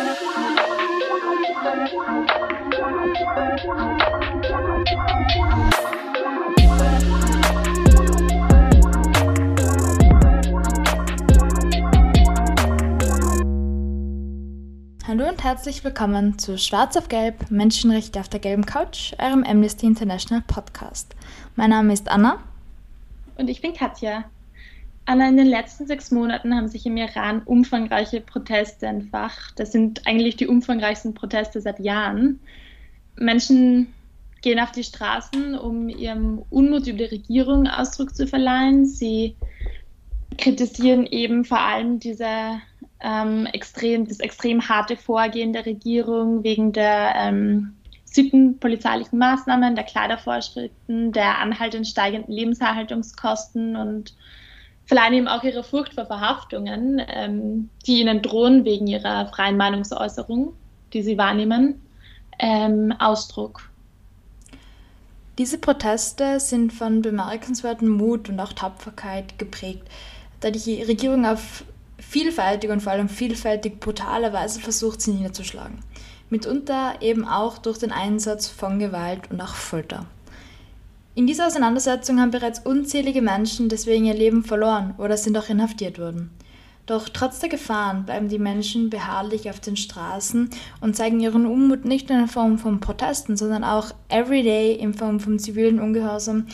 Hallo und herzlich willkommen zu Schwarz auf Gelb, Menschenrechte auf der gelben Couch, eurem Amnesty International Podcast. Mein Name ist Anna. Und ich bin Katja. Anna, in den letzten sechs Monaten haben sich im Iran umfangreiche Proteste entfacht. Das sind eigentlich die umfangreichsten Proteste seit Jahren. Menschen gehen auf die Straßen, um ihrem Unmut über die Regierung Ausdruck zu verleihen. Sie kritisieren eben vor allem diese ähm, extrem, das extrem harte Vorgehen der Regierung wegen der ähm, sittenpolizeilichen Maßnahmen, der Kleidervorschriften, der anhaltend steigenden Lebenserhaltungskosten und verleihen eben auch ihre Furcht vor Verhaftungen, ähm, die ihnen drohen wegen ihrer freien Meinungsäußerung, die sie wahrnehmen, ähm, Ausdruck. Diese Proteste sind von bemerkenswertem Mut und auch Tapferkeit geprägt, da die Regierung auf vielfältig und vor allem vielfältig brutale Weise versucht, sie niederzuschlagen. Mitunter eben auch durch den Einsatz von Gewalt und auch Folter. In dieser Auseinandersetzung haben bereits unzählige Menschen deswegen ihr Leben verloren oder sind auch inhaftiert worden. Doch trotz der Gefahren bleiben die Menschen beharrlich auf den Straßen und zeigen ihren Unmut nicht nur in Form von Protesten, sondern auch everyday in Form von zivilen Ungehorsam.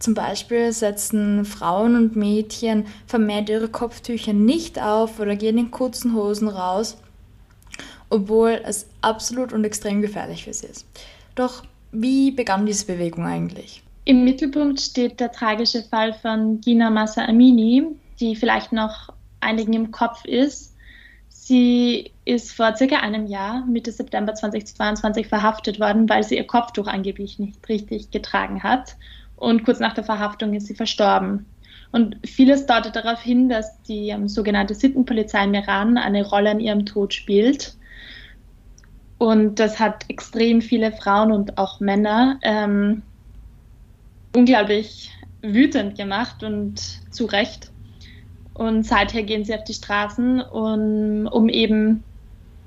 Zum Beispiel setzen Frauen und Mädchen vermehrt ihre Kopftücher nicht auf oder gehen in kurzen Hosen raus, obwohl es absolut und extrem gefährlich für sie ist. Doch wie begann diese Bewegung eigentlich? Im Mittelpunkt steht der tragische Fall von Gina Massa Amini, die vielleicht noch einigen im Kopf ist. Sie ist vor circa einem Jahr, Mitte September 2022, verhaftet worden, weil sie ihr Kopftuch angeblich nicht richtig getragen hat. Und kurz nach der Verhaftung ist sie verstorben. Und vieles deutet darauf hin, dass die ähm, sogenannte Sittenpolizei im Iran eine Rolle in ihrem Tod spielt. Und das hat extrem viele Frauen und auch Männer ähm, unglaublich wütend gemacht und zu Recht. Und seither gehen sie auf die Straßen, um, um eben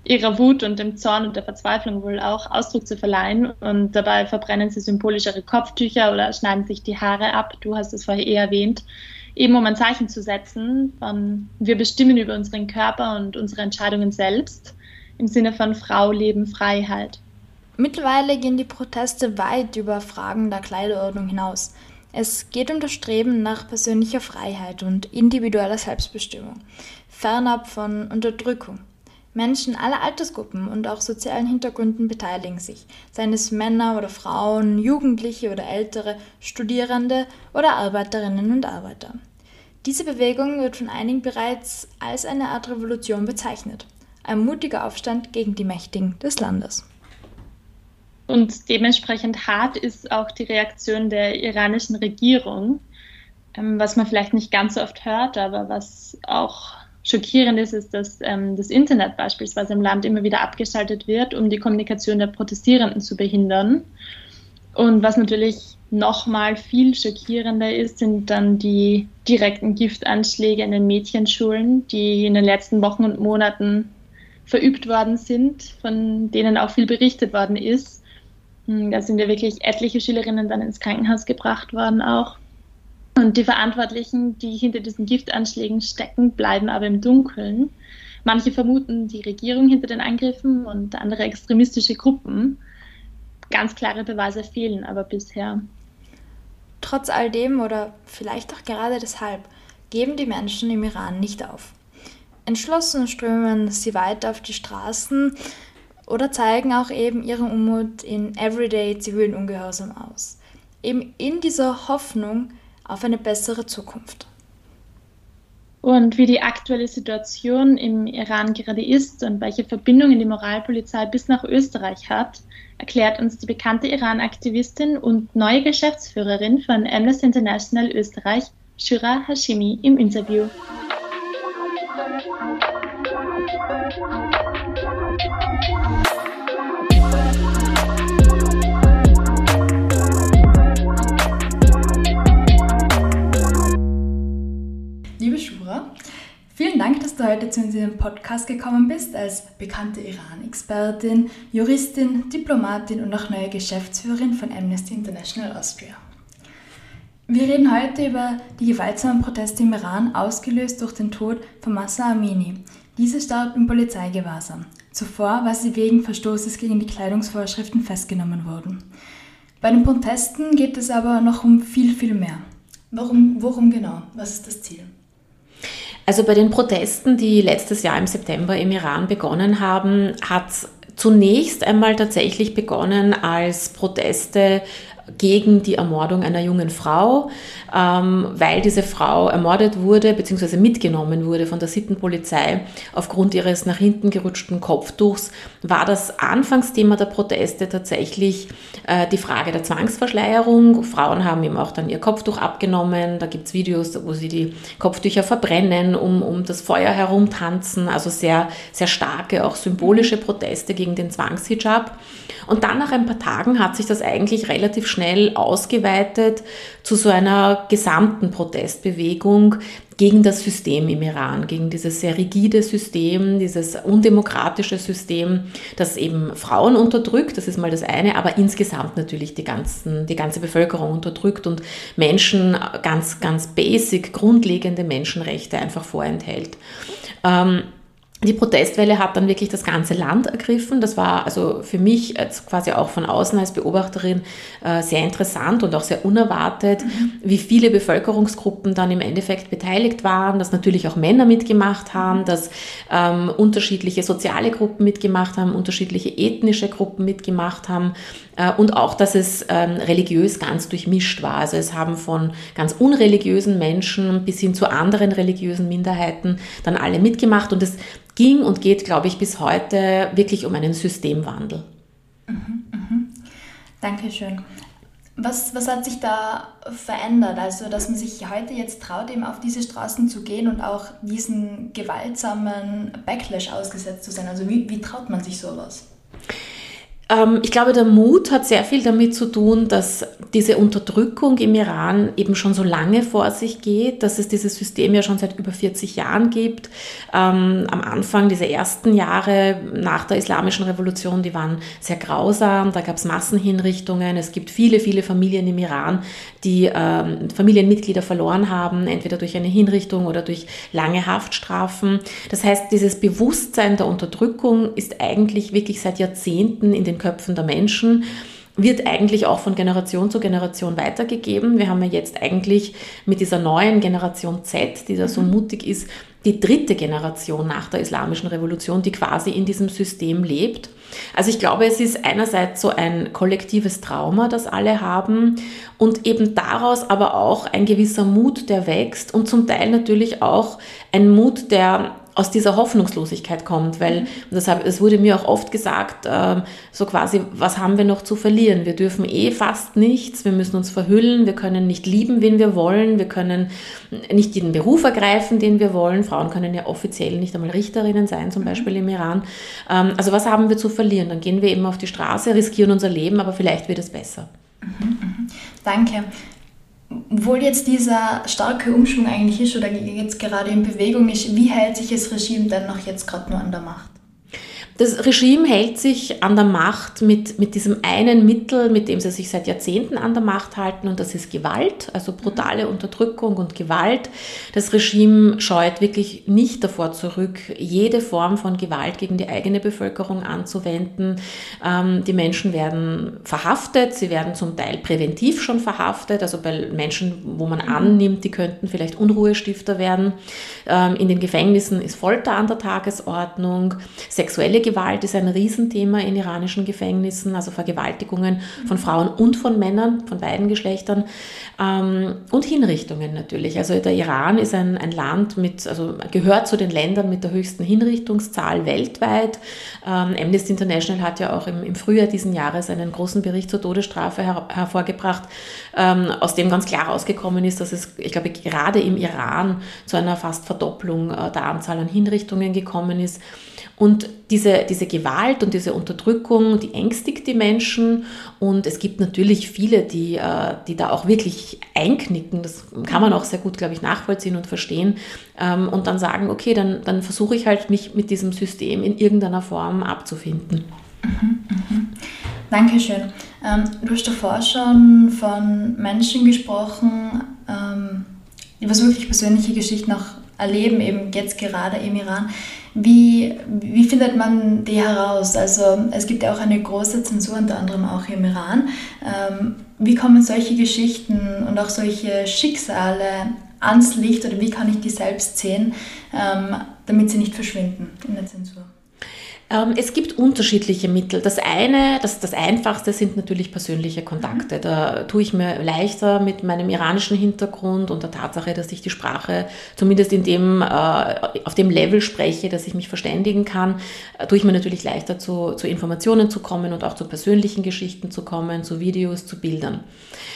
ihrer Wut und dem Zorn und der Verzweiflung wohl auch Ausdruck zu verleihen. Und dabei verbrennen sie symbolisch ihre Kopftücher oder schneiden sich die Haare ab. Du hast es vorher eh erwähnt. Eben um ein Zeichen zu setzen von, wir bestimmen über unseren Körper und unsere Entscheidungen selbst im Sinne von Frau, Leben, Freiheit. Mittlerweile gehen die Proteste weit über Fragen der Kleiderordnung hinaus. Es geht um das Streben nach persönlicher Freiheit und individueller Selbstbestimmung, fernab von Unterdrückung. Menschen aller Altersgruppen und auch sozialen Hintergründen beteiligen sich, seien es Männer oder Frauen, Jugendliche oder Ältere, Studierende oder Arbeiterinnen und Arbeiter. Diese Bewegung wird von einigen bereits als eine Art Revolution bezeichnet, ein mutiger Aufstand gegen die Mächtigen des Landes. Und dementsprechend hart ist auch die Reaktion der iranischen Regierung, ähm, was man vielleicht nicht ganz so oft hört, aber was auch schockierend ist, ist, dass ähm, das Internet beispielsweise im Land immer wieder abgeschaltet wird, um die Kommunikation der Protestierenden zu behindern. Und was natürlich nochmal viel schockierender ist, sind dann die direkten Giftanschläge in den Mädchenschulen, die in den letzten Wochen und Monaten verübt worden sind, von denen auch viel berichtet worden ist. Hm, da sind ja wirklich etliche Schülerinnen dann ins Krankenhaus gebracht worden auch. Und die Verantwortlichen, die hinter diesen Giftanschlägen stecken, bleiben aber im Dunkeln. Manche vermuten die Regierung hinter den Angriffen und andere extremistische Gruppen. Ganz klare Beweise fehlen aber bisher. Trotz all dem oder vielleicht auch gerade deshalb geben die Menschen im Iran nicht auf. Entschlossen strömen sie weiter auf die Straßen, oder zeigen auch eben ihren Unmut in everyday zivilen Ungehorsam aus. Eben in dieser Hoffnung auf eine bessere Zukunft. Und wie die aktuelle Situation im Iran gerade ist und welche Verbindungen die Moralpolizei bis nach Österreich hat, erklärt uns die bekannte Iran-Aktivistin und neue Geschäftsführerin von Amnesty International Österreich, Shura Hashimi, im Interview. Vielen Dank, dass du heute zu unserem Podcast gekommen bist, als bekannte Iran-Expertin, Juristin, Diplomatin und auch neue Geschäftsführerin von Amnesty International Austria. Wir reden heute über die gewaltsamen Proteste im Iran, ausgelöst durch den Tod von Massa Amini. Diese starb im Polizeigewahrsam. Zuvor war sie wegen Verstoßes gegen die Kleidungsvorschriften festgenommen worden. Bei den Protesten geht es aber noch um viel, viel mehr. Warum, worum genau? Was ist das Ziel? Also bei den Protesten, die letztes Jahr im September im Iran begonnen haben, hat zunächst einmal tatsächlich begonnen als Proteste gegen die Ermordung einer jungen Frau, ähm, weil diese Frau ermordet wurde bzw. mitgenommen wurde von der Sittenpolizei aufgrund ihres nach hinten gerutschten Kopftuchs, war das Anfangsthema der Proteste tatsächlich äh, die Frage der Zwangsverschleierung. Frauen haben ihm auch dann ihr Kopftuch abgenommen. Da gibt es Videos, wo sie die Kopftücher verbrennen, um, um das Feuer herumtanzen. Also sehr, sehr starke, auch symbolische Proteste gegen den Zwangshijab. Und dann nach ein paar Tagen hat sich das eigentlich relativ schnell ausgeweitet zu so einer gesamten Protestbewegung gegen das System im Iran, gegen dieses sehr rigide System, dieses undemokratische System, das eben Frauen unterdrückt, das ist mal das eine, aber insgesamt natürlich die, ganzen, die ganze Bevölkerung unterdrückt und Menschen ganz, ganz basic, grundlegende Menschenrechte einfach vorenthält. Ähm, die Protestwelle hat dann wirklich das ganze Land ergriffen. Das war also für mich als quasi auch von außen als Beobachterin äh, sehr interessant und auch sehr unerwartet, mhm. wie viele Bevölkerungsgruppen dann im Endeffekt beteiligt waren, dass natürlich auch Männer mitgemacht haben, dass ähm, unterschiedliche soziale Gruppen mitgemacht haben, unterschiedliche ethnische Gruppen mitgemacht haben äh, und auch, dass es ähm, religiös ganz durchmischt war. Also es haben von ganz unreligiösen Menschen bis hin zu anderen religiösen Minderheiten dann alle mitgemacht und es ging und geht, glaube ich, bis heute wirklich um einen Systemwandel. Mhm, mhm. Dankeschön. Was, was hat sich da verändert? Also, dass man sich heute jetzt traut, eben auf diese Straßen zu gehen und auch diesen gewaltsamen Backlash ausgesetzt zu sein. Also, wie, wie traut man sich sowas? Ähm, ich glaube, der Mut hat sehr viel damit zu tun, dass diese Unterdrückung im Iran eben schon so lange vor sich geht, dass es dieses System ja schon seit über 40 Jahren gibt. Ähm, am Anfang dieser ersten Jahre nach der Islamischen Revolution, die waren sehr grausam, da gab es Massenhinrichtungen. Es gibt viele, viele Familien im Iran, die ähm, Familienmitglieder verloren haben, entweder durch eine Hinrichtung oder durch lange Haftstrafen. Das heißt, dieses Bewusstsein der Unterdrückung ist eigentlich wirklich seit Jahrzehnten in den Köpfen der Menschen wird eigentlich auch von Generation zu Generation weitergegeben. Wir haben ja jetzt eigentlich mit dieser neuen Generation Z, die da so mhm. mutig ist, die dritte Generation nach der Islamischen Revolution, die quasi in diesem System lebt. Also ich glaube, es ist einerseits so ein kollektives Trauma, das alle haben und eben daraus aber auch ein gewisser Mut, der wächst und zum Teil natürlich auch ein Mut, der aus dieser Hoffnungslosigkeit kommt, weil mhm. das, hab, es wurde mir auch oft gesagt, äh, so quasi, was haben wir noch zu verlieren? Wir dürfen eh fast nichts, wir müssen uns verhüllen, wir können nicht lieben, wen wir wollen, wir können nicht jeden Beruf ergreifen, den wir wollen. Frauen können ja offiziell nicht einmal Richterinnen sein, zum mhm. Beispiel im Iran. Ähm, also was haben wir zu verlieren? Dann gehen wir eben auf die Straße, riskieren unser Leben, aber vielleicht wird es besser. Mhm, mhm. Danke obwohl jetzt dieser starke Umschwung eigentlich ist oder jetzt gerade in Bewegung ist, wie hält sich das Regime denn noch jetzt gerade nur an der Macht? Das Regime hält sich an der Macht mit, mit diesem einen Mittel, mit dem sie sich seit Jahrzehnten an der Macht halten, und das ist Gewalt, also brutale Unterdrückung und Gewalt. Das Regime scheut wirklich nicht davor zurück, jede Form von Gewalt gegen die eigene Bevölkerung anzuwenden. Ähm, die Menschen werden verhaftet, sie werden zum Teil präventiv schon verhaftet, also bei Menschen, wo man mhm. annimmt, die könnten vielleicht Unruhestifter werden. Ähm, in den Gefängnissen ist Folter an der Tagesordnung, sexuelle Gewalt ist ein Riesenthema in iranischen Gefängnissen, also Vergewaltigungen von Frauen und von Männern, von beiden Geschlechtern ähm, und Hinrichtungen natürlich. Also der Iran ist ein, ein Land mit, also gehört zu den Ländern mit der höchsten Hinrichtungszahl weltweit. Ähm, Amnesty International hat ja auch im, im Frühjahr diesen Jahres einen großen Bericht zur Todesstrafe her, hervorgebracht, ähm, aus dem ganz klar rausgekommen ist, dass es, ich glaube, gerade im Iran zu einer fast Verdopplung äh, der Anzahl an Hinrichtungen gekommen ist. Und diese, diese Gewalt und diese Unterdrückung, die ängstigt die Menschen. Und es gibt natürlich viele, die, äh, die da auch wirklich einknicken. Das kann man auch sehr gut, glaube ich, nachvollziehen und verstehen. Ähm, und dann sagen, okay, dann, dann versuche ich halt, mich mit diesem System in irgendeiner Form abzufinden. Mhm, mhm. Dankeschön. Ähm, du hast davor schon von Menschen gesprochen, ähm, die was wirklich persönliche Geschichten auch erleben, eben jetzt gerade im Iran. Wie, wie findet man die heraus? Also es gibt ja auch eine große Zensur, unter anderem auch im Iran. Ähm, wie kommen solche Geschichten und auch solche Schicksale ans Licht oder wie kann ich die selbst sehen, ähm, damit sie nicht verschwinden in der Zensur? Ähm, es gibt unterschiedliche Mittel. Das eine, das, das einfachste sind natürlich persönliche Kontakte. Da tue ich mir leichter mit meinem iranischen Hintergrund und der Tatsache, dass ich die Sprache zumindest in dem, äh, auf dem Level spreche, dass ich mich verständigen kann, äh, tue ich mir natürlich leichter zu, zu Informationen zu kommen und auch zu persönlichen Geschichten zu kommen, zu Videos, zu Bildern.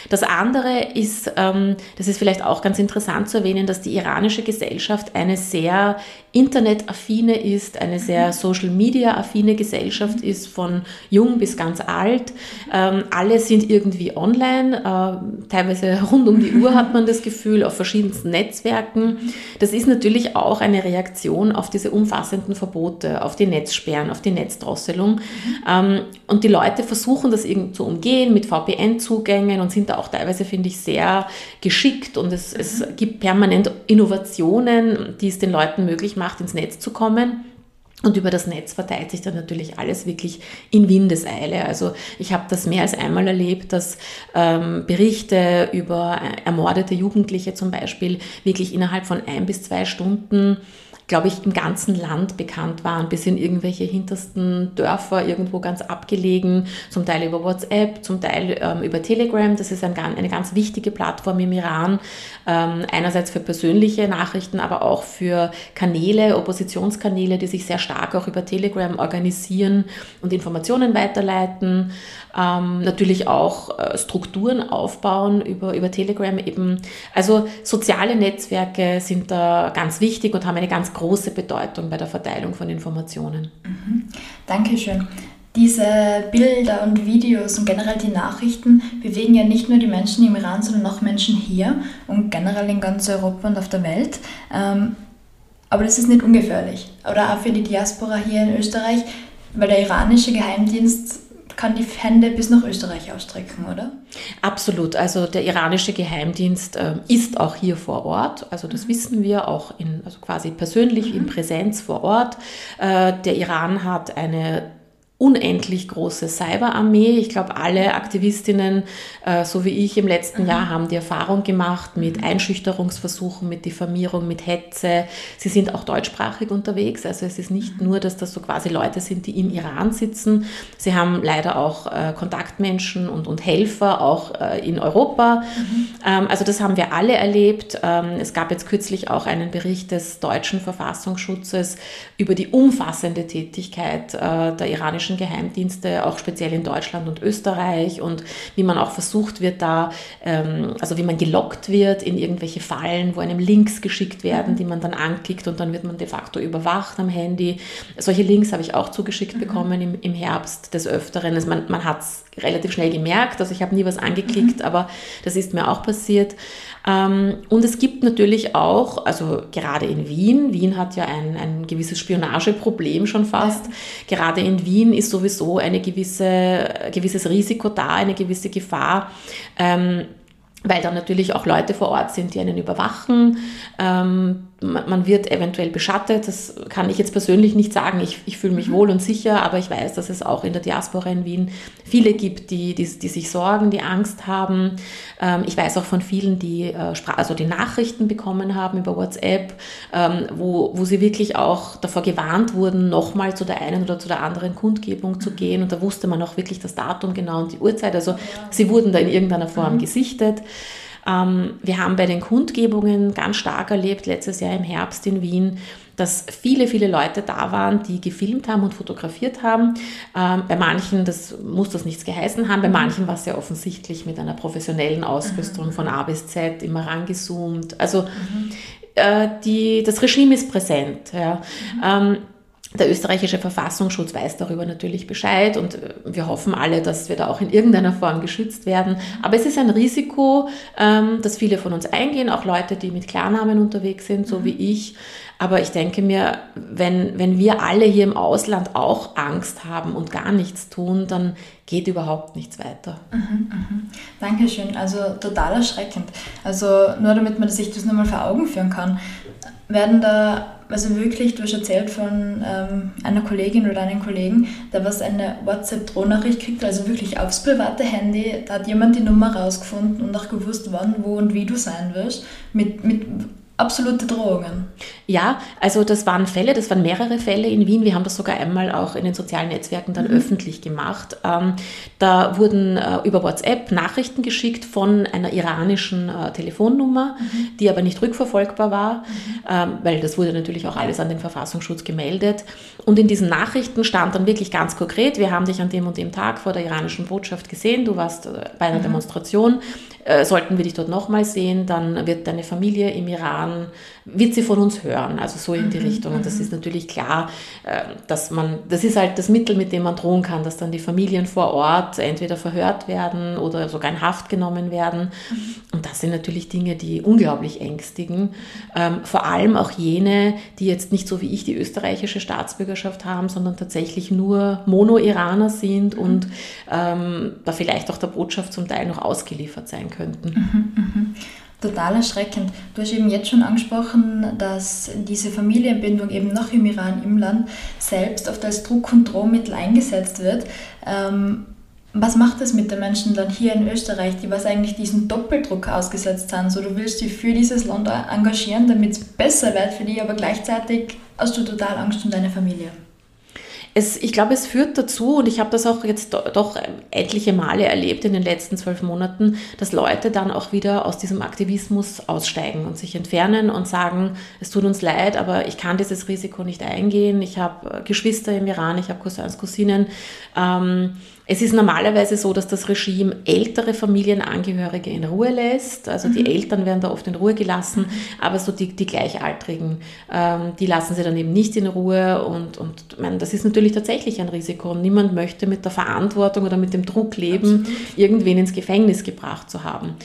Das andere ist, ähm, das ist vielleicht auch ganz interessant zu erwähnen, dass die iranische Gesellschaft eine sehr internetaffine ist, eine sehr Social Media affine Gesellschaft ist, von jung bis ganz alt. Ähm, alle sind irgendwie online, äh, teilweise rund um die Uhr hat man das Gefühl, auf verschiedensten Netzwerken. Das ist natürlich auch eine Reaktion auf diese umfassenden Verbote, auf die Netzsperren, auf die Netzdrosselung. Ähm, und die Leute versuchen das irgendwie zu umgehen mit VPN-Zugängen und sind da auch teilweise, finde ich, sehr geschickt und es, es gibt permanent Innovationen, die es den Leuten möglich macht, ins Netz zu kommen. Und über das Netz verteilt sich dann natürlich alles wirklich in Windeseile. Also ich habe das mehr als einmal erlebt, dass ähm, Berichte über ermordete Jugendliche zum Beispiel wirklich innerhalb von ein bis zwei Stunden glaube ich, im ganzen Land bekannt waren, bis in irgendwelche hintersten Dörfer irgendwo ganz abgelegen, zum Teil über WhatsApp, zum Teil ähm, über Telegram. Das ist ein, eine ganz wichtige Plattform im Iran, ähm, einerseits für persönliche Nachrichten, aber auch für Kanäle, Oppositionskanäle, die sich sehr stark auch über Telegram organisieren und Informationen weiterleiten. Ähm, natürlich auch äh, Strukturen aufbauen über, über Telegram eben. Also soziale Netzwerke sind da ganz wichtig und haben eine ganz große Bedeutung bei der Verteilung von Informationen. Mhm. Dankeschön. Diese Bilder und Videos und generell die Nachrichten bewegen ja nicht nur die Menschen im Iran, sondern auch Menschen hier und generell in ganz Europa und auf der Welt. Ähm, aber das ist nicht ungefährlich. Oder auch für die Diaspora hier in Österreich, weil der iranische Geheimdienst kann die Hände bis nach Österreich ausstrecken, oder? Absolut. Also der iranische Geheimdienst äh, ist auch hier vor Ort. Also das mhm. wissen wir auch in, also quasi persönlich mhm. in Präsenz vor Ort. Äh, der Iran hat eine unendlich große Cyberarmee. Ich glaube, alle Aktivistinnen, äh, so wie ich im letzten mhm. Jahr, haben die Erfahrung gemacht mit Einschüchterungsversuchen, mit Diffamierung, mit Hetze. Sie sind auch deutschsprachig unterwegs. Also es ist nicht mhm. nur, dass das so quasi Leute sind, die im Iran sitzen. Sie haben leider auch äh, Kontaktmenschen und, und Helfer auch äh, in Europa. Mhm. Ähm, also das haben wir alle erlebt. Ähm, es gab jetzt kürzlich auch einen Bericht des deutschen Verfassungsschutzes über die umfassende Tätigkeit der iranischen amerikanischen Geheimdienste, auch speziell in Deutschland und Österreich und wie man auch versucht wird, da, ähm, also wie man gelockt wird in irgendwelche Fallen, wo einem Links geschickt werden, die man dann anklickt und dann wird man de facto überwacht am Handy. Solche Links habe ich auch zugeschickt mhm. bekommen im, im Herbst des Öfteren. Also man, man hat es relativ schnell gemerkt, also ich habe nie was angeklickt, mhm. aber das ist mir auch passiert. Ähm, und es gibt natürlich auch, also gerade in Wien, Wien hat ja ein, ein gewisses Spionageproblem schon fast, ja. gerade in Wien ist sowieso eine gewisse, gewisses Risiko da, eine gewisse Gefahr. Ähm, weil da natürlich auch Leute vor Ort sind, die einen überwachen. Ähm, man wird eventuell beschattet, das kann ich jetzt persönlich nicht sagen. Ich, ich fühle mich mhm. wohl und sicher, aber ich weiß, dass es auch in der Diaspora in Wien viele gibt, die, die, die sich sorgen, die Angst haben. Ähm, ich weiß auch von vielen, die äh, also die Nachrichten bekommen haben über WhatsApp, ähm, wo, wo sie wirklich auch davor gewarnt wurden, nochmal zu der einen oder zu der anderen Kundgebung zu mhm. gehen. Und da wusste man auch wirklich das Datum genau und die Uhrzeit. Also sie wurden da in irgendeiner Form mhm. gesichtet. Ähm, wir haben bei den Kundgebungen ganz stark erlebt, letztes Jahr im Herbst in Wien, dass viele, viele Leute da waren, die gefilmt haben und fotografiert haben. Ähm, bei manchen, das muss das nichts geheißen haben, bei manchen war es ja offensichtlich mit einer professionellen Ausrüstung von A bis Z immer rangezoomt. Also mhm. äh, die, das Regime ist präsent. Ja. Mhm. Ähm, der österreichische Verfassungsschutz weiß darüber natürlich Bescheid und äh, wir hoffen alle, dass wir da auch in irgendeiner Form geschützt werden. Aber es ist ein Risiko, ähm, das viele von uns eingehen, auch Leute, die mit Klarnamen unterwegs sind, so wie mhm. ich. Aber ich denke mir, wenn, wenn wir alle hier im Ausland auch Angst haben und gar nichts tun, dann geht überhaupt nichts weiter. Mhm, mh. Dankeschön. Also total erschreckend. Also nur damit man sich das nochmal vor Augen führen kann, werden da also wirklich, du hast erzählt von ähm, einer Kollegin oder einem Kollegen, der was eine WhatsApp-Drohnachricht kriegt, also wirklich aufs private Handy, da hat jemand die Nummer rausgefunden und auch gewusst, wann, wo und wie du sein wirst, mit, mit absolute Drohungen. Ja, also das waren Fälle, das waren mehrere Fälle in Wien. Wir haben das sogar einmal auch in den sozialen Netzwerken dann mhm. öffentlich gemacht. Ähm, da wurden äh, über WhatsApp Nachrichten geschickt von einer iranischen äh, Telefonnummer, mhm. die aber nicht rückverfolgbar war, mhm. ähm, weil das wurde natürlich auch alles an den Verfassungsschutz gemeldet. Und in diesen Nachrichten stand dann wirklich ganz konkret, wir haben dich an dem und dem Tag vor der iranischen Botschaft gesehen, du warst äh, bei einer mhm. Demonstration, äh, sollten wir dich dort nochmal sehen, dann wird deine Familie im Iran, wird sie von uns hören, also so in die mhm, Richtung. Und das mhm. ist natürlich klar, äh, dass man, das ist halt das Mittel, mit dem man drohen kann, dass dann die Familien vor Ort entweder verhört werden oder sogar in Haft genommen werden. Mhm. Und das sind natürlich Dinge, die unglaublich ängstigen. Ähm, vor allem auch jene, die jetzt nicht so wie ich die österreichische Staatsbürgerschaft haben, sondern tatsächlich nur Mono-Iraner sind und ähm, da vielleicht auch der Botschaft zum Teil noch ausgeliefert sein könnten. Mhm, mh total erschreckend. Du hast eben jetzt schon angesprochen, dass diese Familienbindung eben noch im Iran, im Land, selbst oft als Druck- und Drohmittel eingesetzt wird. Ähm, was macht das mit den Menschen dann hier in Österreich, die was eigentlich diesen Doppeldruck ausgesetzt sind? So, du willst dich für dieses Land engagieren, damit es besser wird für dich, aber gleichzeitig hast du total Angst um deine Familie es, ich glaube, es führt dazu, und ich habe das auch jetzt doch etliche Male erlebt in den letzten zwölf Monaten, dass Leute dann auch wieder aus diesem Aktivismus aussteigen und sich entfernen und sagen, es tut uns leid, aber ich kann dieses Risiko nicht eingehen. Ich habe Geschwister im Iran, ich habe Cousins, Cousinen. Ähm, es ist normalerweise so, dass das Regime ältere Familienangehörige in Ruhe lässt. Also mhm. die Eltern werden da oft in Ruhe gelassen, aber so die, die Gleichaltrigen, ähm, die lassen sie dann eben nicht in Ruhe. Und, und meine, das ist natürlich tatsächlich ein Risiko. Und niemand möchte mit der Verantwortung oder mit dem Druck leben, Absolut. irgendwen ins Gefängnis gebracht zu haben.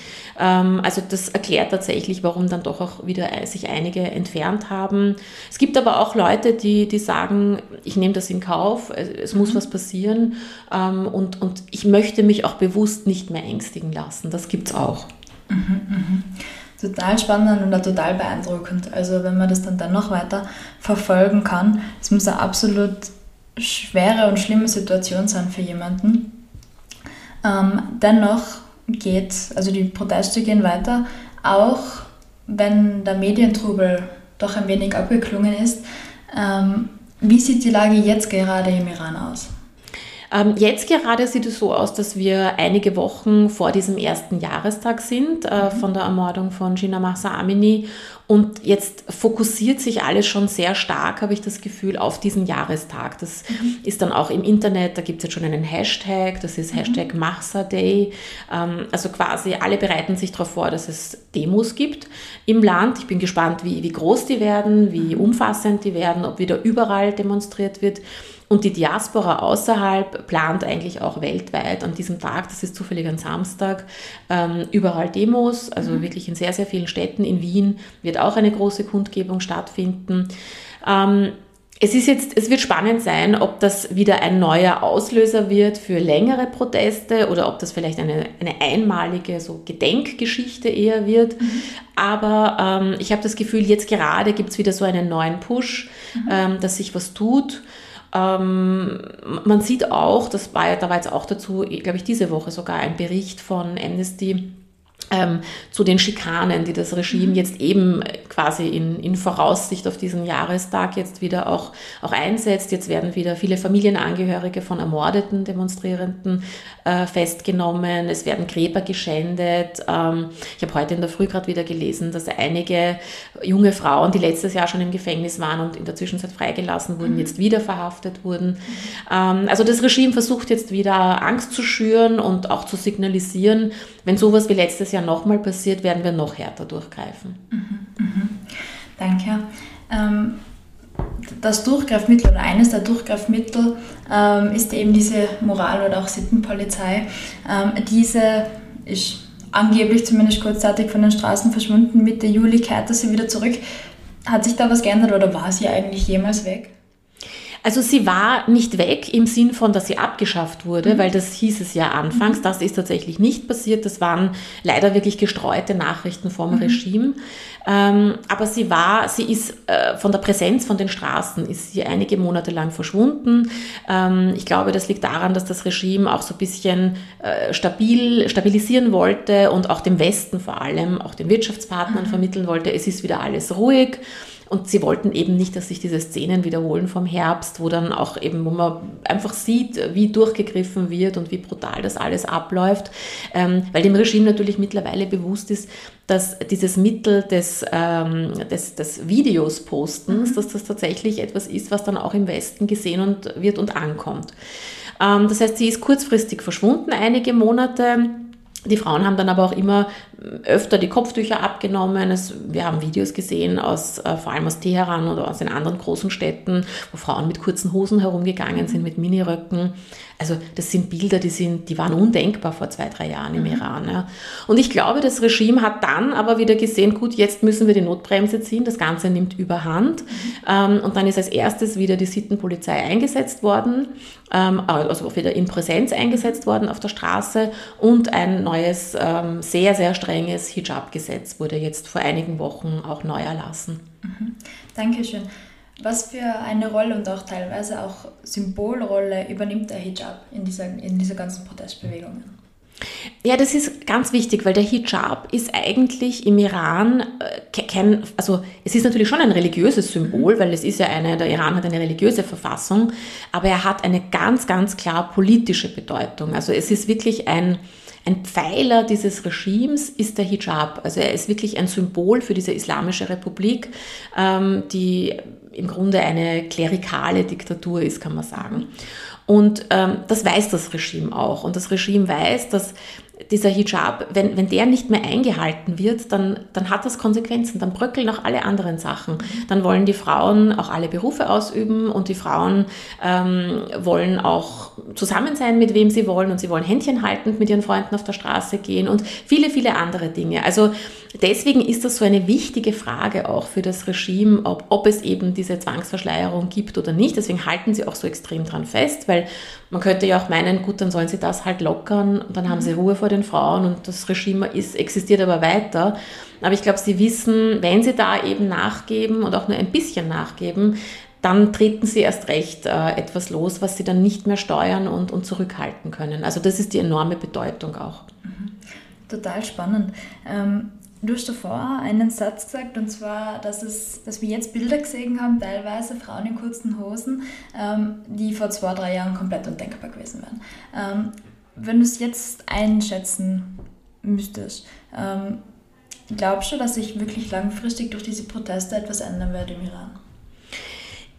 Ähm, also das erklärt tatsächlich, warum dann doch auch wieder sich einige entfernt haben. Es gibt aber auch Leute, die, die sagen, ich nehme das in Kauf, es, es muss mhm. was passieren. Ähm, und, und ich möchte mich auch bewusst nicht mehr ängstigen lassen. Das gibt es auch. Mhm, mh. Total spannend und total beeindruckend. Also wenn man das dann dennoch weiter verfolgen kann, es muss eine absolut schwere und schlimme Situation sein für jemanden. Ähm, dennoch geht, also die Proteste gehen weiter, auch wenn der Medientrubel doch ein wenig abgeklungen ist. Ähm, wie sieht die Lage jetzt gerade im Iran aus? Ähm, jetzt gerade sieht es so aus, dass wir einige Wochen vor diesem ersten Jahrestag sind äh, mhm. von der Ermordung von Gina Mahsa Amini. Und jetzt fokussiert sich alles schon sehr stark, habe ich das Gefühl, auf diesen Jahrestag. Das mhm. ist dann auch im Internet, da gibt es jetzt schon einen Hashtag, das ist mhm. Hashtag Mahsa Day. Ähm, also quasi alle bereiten sich darauf vor, dass es Demos gibt im Land. Ich bin gespannt, wie, wie groß die werden, wie mhm. umfassend die werden, ob wieder überall demonstriert wird. Und die Diaspora außerhalb plant eigentlich auch weltweit an diesem Tag, das ist zufällig ein Samstag, ähm, überall Demos, also mhm. wirklich in sehr, sehr vielen Städten. In Wien wird auch eine große Kundgebung stattfinden. Ähm, es ist jetzt, es wird spannend sein, ob das wieder ein neuer Auslöser wird für längere Proteste oder ob das vielleicht eine, eine einmalige so Gedenkgeschichte eher wird. Mhm. Aber ähm, ich habe das Gefühl, jetzt gerade gibt es wieder so einen neuen Push, mhm. ähm, dass sich was tut. Ähm, man sieht auch, das war, da war jetzt auch dazu, glaube ich, diese Woche sogar ein Bericht von Amnesty, ähm, zu den Schikanen, die das Regime mhm. jetzt eben quasi in, in Voraussicht auf diesen Jahrestag jetzt wieder auch, auch einsetzt. Jetzt werden wieder viele Familienangehörige von ermordeten Demonstrierenden äh, festgenommen. Es werden Gräber geschändet. Ähm, ich habe heute in der Früh gerade wieder gelesen, dass einige junge Frauen, die letztes Jahr schon im Gefängnis waren und in der Zwischenzeit freigelassen wurden, mhm. jetzt wieder verhaftet wurden. Ähm, also das Regime versucht jetzt wieder Angst zu schüren und auch zu signalisieren, wenn sowas wie letztes Jahr nochmal passiert, werden wir noch härter durchgreifen. Mhm, mhm. Danke. Ähm, das Durchgreifmittel oder eines der Durchgreifmittel ähm, ist eben diese Moral- oder auch Sittenpolizei. Ähm, diese ist angeblich zumindest kurzzeitig von den Straßen verschwunden. Mitte Juli kehrte sie wieder zurück. Hat sich da was geändert oder war sie eigentlich jemals weg? Also sie war nicht weg im Sinn von, dass sie abgeschafft wurde, mhm. weil das hieß es ja anfangs. Mhm. Das ist tatsächlich nicht passiert. Das waren leider wirklich gestreute Nachrichten vom mhm. Regime. Ähm, aber sie war, sie ist äh, von der Präsenz von den Straßen, ist sie einige Monate lang verschwunden. Ähm, ich glaube, das liegt daran, dass das Regime auch so ein bisschen äh, stabil, stabilisieren wollte und auch dem Westen vor allem, auch den Wirtschaftspartnern mhm. vermitteln wollte, es ist wieder alles ruhig. Und sie wollten eben nicht, dass sich diese Szenen wiederholen vom Herbst, wo dann auch eben, wo man einfach sieht, wie durchgegriffen wird und wie brutal das alles abläuft, ähm, weil dem Regime natürlich mittlerweile bewusst ist, dass dieses Mittel des, ähm, des, des Videos postens, mhm. dass das tatsächlich etwas ist, was dann auch im Westen gesehen und wird und ankommt. Ähm, das heißt, sie ist kurzfristig verschwunden, einige Monate. Die Frauen haben dann aber auch immer öfter die Kopftücher abgenommen. Es, wir haben Videos gesehen aus, äh, vor allem aus Teheran oder aus den anderen großen Städten, wo Frauen mit kurzen Hosen herumgegangen sind, mit Miniröcken. Also das sind Bilder, die, sind, die waren undenkbar vor zwei, drei Jahren im mhm. Iran. Ja. Und ich glaube, das Regime hat dann aber wieder gesehen, gut, jetzt müssen wir die Notbremse ziehen, das Ganze nimmt überhand. Mhm. Ähm, und dann ist als erstes wieder die Sittenpolizei eingesetzt worden, ähm, also wieder in Präsenz eingesetzt worden auf der Straße und ein neues, ähm, sehr, sehr strenges Hijab-Gesetz wurde jetzt vor einigen Wochen auch neu erlassen. Mhm. Dankeschön. Was für eine Rolle und auch teilweise auch Symbolrolle übernimmt der Hijab in dieser, in dieser ganzen Protestbewegung? Ja, das ist ganz wichtig, weil der Hijab ist eigentlich im Iran äh, kein, also es ist natürlich schon ein religiöses Symbol, mhm. weil es ist ja eine, der Iran hat eine religiöse Verfassung, aber er hat eine ganz, ganz klar politische Bedeutung. Also es ist wirklich ein, ein Pfeiler dieses Regimes ist der Hijab. Also er ist wirklich ein Symbol für diese islamische Republik, ähm, die im Grunde eine klerikale Diktatur ist, kann man sagen. Und ähm, das weiß das Regime auch. Und das Regime weiß, dass dieser Hijab, wenn, wenn der nicht mehr eingehalten wird, dann, dann hat das Konsequenzen, dann bröckeln auch alle anderen Sachen. Dann wollen die Frauen auch alle Berufe ausüben und die Frauen ähm, wollen auch zusammen sein, mit wem sie wollen und sie wollen Händchen haltend mit ihren Freunden auf der Straße gehen und viele, viele andere Dinge. Also deswegen ist das so eine wichtige Frage auch für das Regime, ob, ob es eben diese Zwangsverschleierung gibt oder nicht. Deswegen halten sie auch so extrem dran fest, weil man könnte ja auch meinen, gut, dann sollen sie das halt lockern und dann haben sie mhm. Ruhe vor den Frauen und das Regime ist, existiert aber weiter. Aber ich glaube, sie wissen, wenn sie da eben nachgeben und auch nur ein bisschen nachgeben, dann treten sie erst recht äh, etwas los, was sie dann nicht mehr steuern und, und zurückhalten können. Also das ist die enorme Bedeutung auch. Mhm. Total spannend. Ähm, du hast davor einen Satz gesagt, und zwar, dass, es, dass wir jetzt Bilder gesehen haben, teilweise Frauen in kurzen Hosen, ähm, die vor zwei, drei Jahren komplett undenkbar gewesen wären. Ähm, wenn du es jetzt einschätzen müsstest, ähm, glaubst du, dass sich wirklich langfristig durch diese Proteste etwas ändern wird im Iran?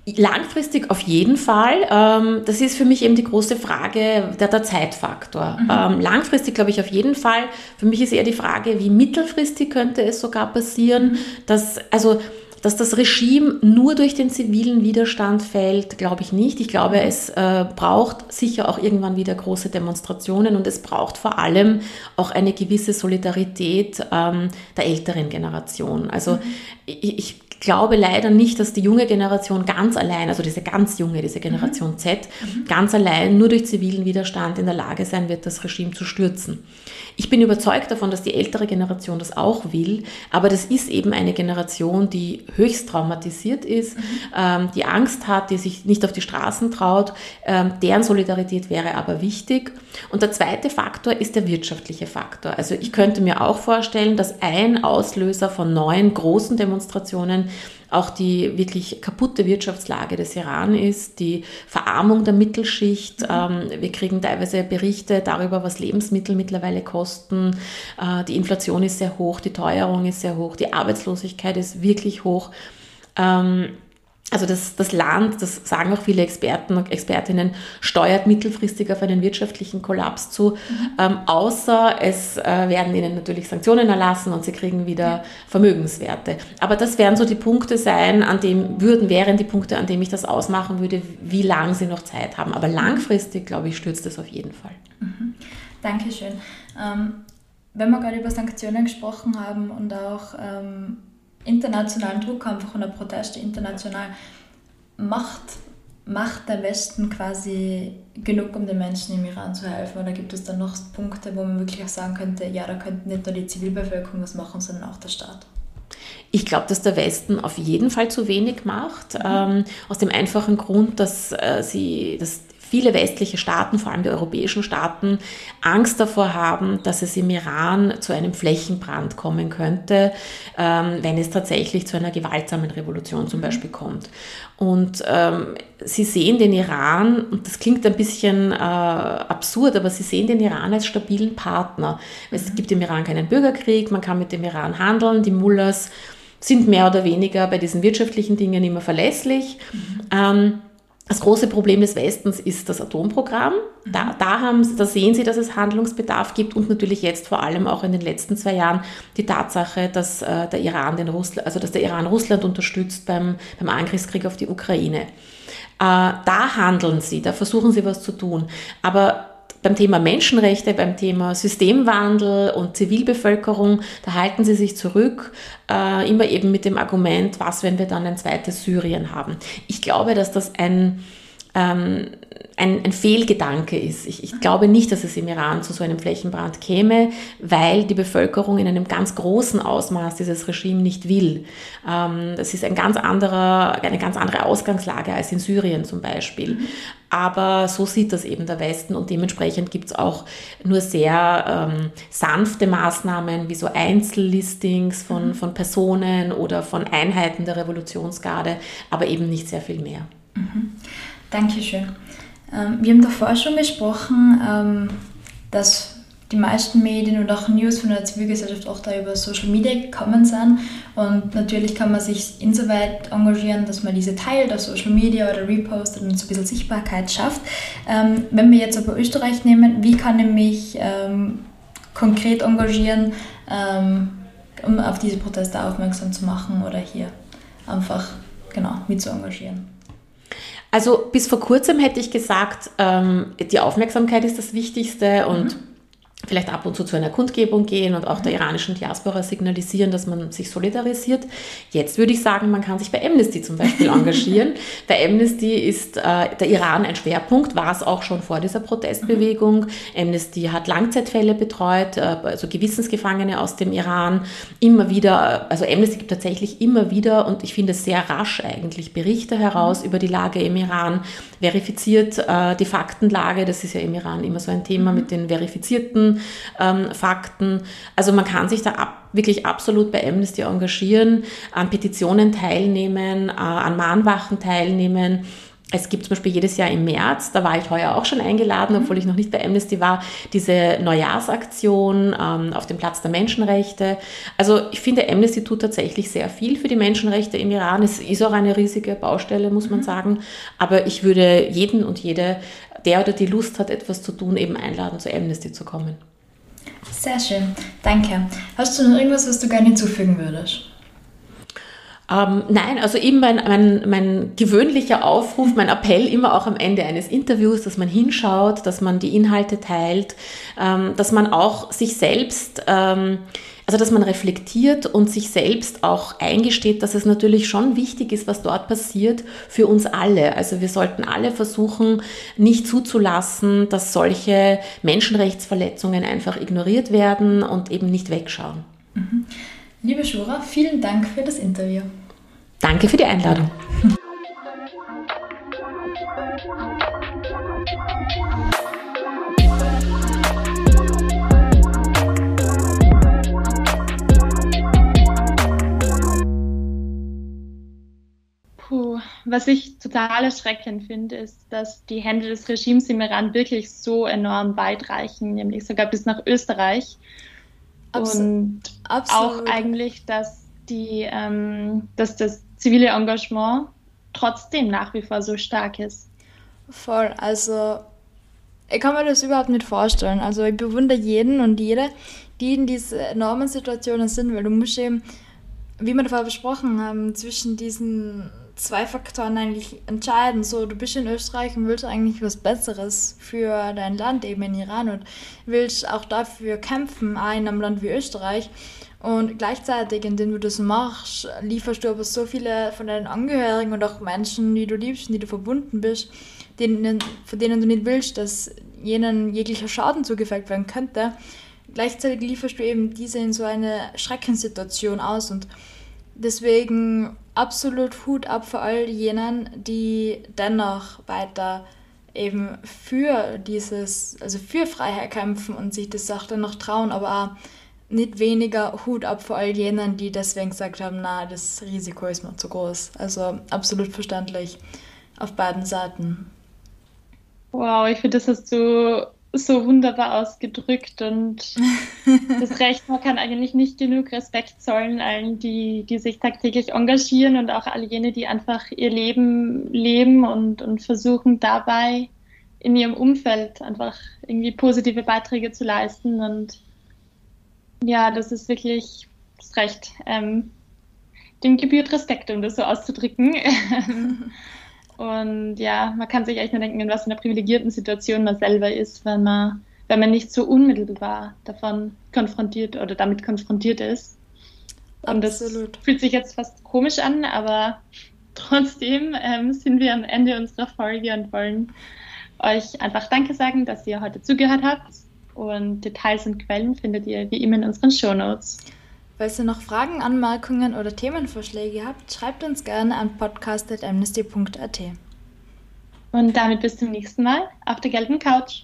Langfristig auf jeden Fall. Ähm, das ist für mich eben die große Frage, der, der Zeitfaktor. Mhm. Ähm, langfristig glaube ich auf jeden Fall. Für mich ist eher die Frage, wie mittelfristig könnte es sogar passieren, mhm. dass, also, dass das Regime nur durch den zivilen Widerstand fällt, glaube ich nicht. Ich glaube, es äh, braucht sicher auch irgendwann wieder große Demonstrationen und es braucht vor allem auch eine gewisse Solidarität ähm, der älteren Generation. Also mhm. ich, ich glaube leider nicht, dass die junge Generation ganz allein, also diese ganz junge, diese Generation mhm. Z, mhm. ganz allein nur durch zivilen Widerstand in der Lage sein wird, das Regime zu stürzen. Ich bin überzeugt davon, dass die ältere Generation das auch will, aber das ist eben eine Generation, die höchst traumatisiert ist, mhm. ähm, die Angst hat, die sich nicht auf die Straßen traut. Ähm, deren Solidarität wäre aber wichtig. Und der zweite Faktor ist der wirtschaftliche Faktor. Also ich könnte mir auch vorstellen, dass ein Auslöser von neuen großen Demonstrationen auch die wirklich kaputte Wirtschaftslage des Iran ist, die Verarmung der Mittelschicht. Mhm. Ähm, wir kriegen teilweise Berichte darüber, was Lebensmittel mittlerweile kosten. Äh, die Inflation ist sehr hoch, die Teuerung ist sehr hoch, die Arbeitslosigkeit ist wirklich hoch. Ähm, also das, das Land, das sagen auch viele Experten und Expertinnen, steuert mittelfristig auf einen wirtschaftlichen Kollaps zu, mhm. ähm, außer es äh, werden ihnen natürlich Sanktionen erlassen und sie kriegen wieder. Vermögenswerte. Aber das werden so die Punkte sein, an dem würden, wären die Punkte, an denen ich das ausmachen würde, wie lange sie noch Zeit haben. Aber langfristig, glaube ich, stürzt es auf jeden Fall. Mhm. Dankeschön. Ähm, wenn wir gerade über Sanktionen gesprochen haben und auch ähm, internationalen Druck einfach und der Proteste international macht, macht der Westen quasi genug, um den Menschen im Iran zu helfen? Oder gibt es dann noch Punkte, wo man wirklich auch sagen könnte, ja, da könnte nicht nur die Zivilbevölkerung was machen, sondern auch der Staat? Ich glaube, dass der Westen auf jeden Fall zu wenig macht, mhm. ähm, aus dem einfachen Grund, dass äh, sie, dass viele westliche Staaten, vor allem die europäischen Staaten, Angst davor haben, dass es im Iran zu einem Flächenbrand kommen könnte, ähm, wenn es tatsächlich zu einer gewaltsamen Revolution zum Beispiel kommt. Und ähm, sie sehen den Iran, und das klingt ein bisschen äh, absurd, aber sie sehen den Iran als stabilen Partner. Es gibt im Iran keinen Bürgerkrieg, man kann mit dem Iran handeln, die Mullahs sind mehr oder weniger bei diesen wirtschaftlichen Dingen immer verlässlich. Mhm. Ähm, das große Problem des Westens ist das Atomprogramm. Da, mhm. da, haben, da sehen Sie, dass es Handlungsbedarf gibt und natürlich jetzt vor allem auch in den letzten zwei Jahren die Tatsache, dass, äh, der, Iran den Russland, also dass der Iran Russland unterstützt beim, beim Angriffskrieg auf die Ukraine. Äh, da handeln Sie, da versuchen Sie was zu tun. Aber beim Thema Menschenrechte, beim Thema Systemwandel und Zivilbevölkerung, da halten sie sich zurück, äh, immer eben mit dem Argument, was, wenn wir dann ein zweites Syrien haben. Ich glaube, dass das ein, ähm, ein, ein Fehlgedanke ist. Ich, ich, glaube nicht, dass es im Iran zu so einem Flächenbrand käme, weil die Bevölkerung in einem ganz großen Ausmaß dieses Regime nicht will. Ähm, das ist ein ganz anderer, eine ganz andere Ausgangslage als in Syrien zum Beispiel. Aber so sieht das eben der Westen und dementsprechend gibt es auch nur sehr ähm, sanfte Maßnahmen wie so Einzellistings von, mhm. von Personen oder von Einheiten der Revolutionsgarde, aber eben nicht sehr viel mehr. Mhm. Dankeschön. Ähm, wir haben davor schon gesprochen, ähm, dass die meisten Medien und auch News von der Zivilgesellschaft auch da über Social Media gekommen sind. Und natürlich kann man sich insoweit engagieren, dass man diese teilt auf Social Media oder repostet und so ein bisschen Sichtbarkeit schafft. Ähm, wenn wir jetzt aber Österreich nehmen, wie kann ich mich konkret engagieren, um auf diese Proteste aufmerksam zu machen oder hier einfach genau mit zu engagieren? Also bis vor kurzem hätte ich gesagt, ähm, die Aufmerksamkeit ist das Wichtigste und mhm vielleicht ab und zu zu einer Kundgebung gehen und auch der iranischen Diaspora signalisieren, dass man sich solidarisiert. Jetzt würde ich sagen, man kann sich bei Amnesty zum Beispiel engagieren. bei Amnesty ist äh, der Iran ein Schwerpunkt, war es auch schon vor dieser Protestbewegung. Amnesty hat Langzeitfälle betreut, äh, also Gewissensgefangene aus dem Iran. Immer wieder, also Amnesty gibt tatsächlich immer wieder und ich finde sehr rasch eigentlich Berichte heraus mhm. über die Lage im Iran, verifiziert äh, die Faktenlage, das ist ja im Iran immer so ein Thema mhm. mit den verifizierten ähm, Fakten. Also man kann sich da ab, wirklich absolut bei Amnesty engagieren, an Petitionen teilnehmen, äh, an Mahnwachen teilnehmen. Es gibt zum Beispiel jedes Jahr im März, da war ich heuer auch schon eingeladen, obwohl ich noch nicht bei Amnesty war, diese Neujahrsaktion ähm, auf dem Platz der Menschenrechte. Also ich finde, Amnesty tut tatsächlich sehr viel für die Menschenrechte im Iran. Es ist auch eine riesige Baustelle, muss man mhm. sagen. Aber ich würde jeden und jede der oder die Lust hat, etwas zu tun, eben einladen, zu Amnesty zu kommen. Sehr schön, danke. Hast du noch irgendwas, was du gerne hinzufügen würdest? Ähm, nein, also eben mein, mein, mein gewöhnlicher Aufruf, mein Appell immer auch am Ende eines Interviews, dass man hinschaut, dass man die Inhalte teilt, ähm, dass man auch sich selbst ähm, also, dass man reflektiert und sich selbst auch eingesteht, dass es natürlich schon wichtig ist, was dort passiert für uns alle. Also, wir sollten alle versuchen, nicht zuzulassen, dass solche Menschenrechtsverletzungen einfach ignoriert werden und eben nicht wegschauen. Mhm. Liebe Shura, vielen Dank für das Interview. Danke für die Einladung. Puh, was ich total erschreckend finde, ist, dass die Hände des Regimes im Iran wirklich so enorm weit reichen, nämlich sogar bis nach Österreich. Abs und absolut. auch eigentlich, dass, die, ähm, dass das zivile Engagement trotzdem nach wie vor so stark ist. Voll, also ich kann mir das überhaupt nicht vorstellen. Also ich bewundere jeden und jede, die in diese enormen Situationen sind, weil du musst eben, wie wir davor besprochen haben, zwischen diesen zwei Faktoren eigentlich entscheiden. So, du bist in Österreich und willst eigentlich was Besseres für dein Land, eben in Iran, und willst auch dafür kämpfen, auch in einem Land wie Österreich. Und gleichzeitig, indem du das machst, lieferst du aber so viele von deinen Angehörigen und auch Menschen, die du liebst die du verbunden bist, denen, von denen du nicht willst, dass jenen jeglicher Schaden zugefügt werden könnte. Gleichzeitig lieferst du eben diese in so eine Schreckenssituation aus und deswegen absolut Hut ab für all jenen, die dennoch weiter eben für dieses, also für Freiheit kämpfen und sich das auch dann noch trauen, aber auch nicht weniger Hut ab vor all jenen, die deswegen gesagt haben, na, das Risiko ist mir zu groß. Also absolut verständlich auf beiden Seiten. Wow, ich finde, das hast du so wunderbar ausgedrückt und das Recht, man kann eigentlich nicht genug Respekt zollen allen, die, die sich tagtäglich engagieren und auch all jene, die einfach ihr Leben leben und, und versuchen dabei in ihrem Umfeld einfach irgendwie positive Beiträge zu leisten und ja, das ist wirklich das Recht. Ähm, dem gebührt Respekt, um das so auszudrücken. Und ja, man kann sich echt nur denken, in was für einer privilegierten Situation man selber ist, wenn man, wenn man nicht so unmittelbar davon konfrontiert oder damit konfrontiert ist. Und Absolut. das fühlt sich jetzt fast komisch an, aber trotzdem ähm, sind wir am Ende unserer Folge und wollen euch einfach Danke sagen, dass ihr heute zugehört habt. Und Details und Quellen findet ihr wie immer in unseren Show Notes. Falls ihr noch Fragen, Anmerkungen oder Themenvorschläge habt, schreibt uns gerne an podcast.amnesty.at. Und damit bis zum nächsten Mal auf der gelben Couch.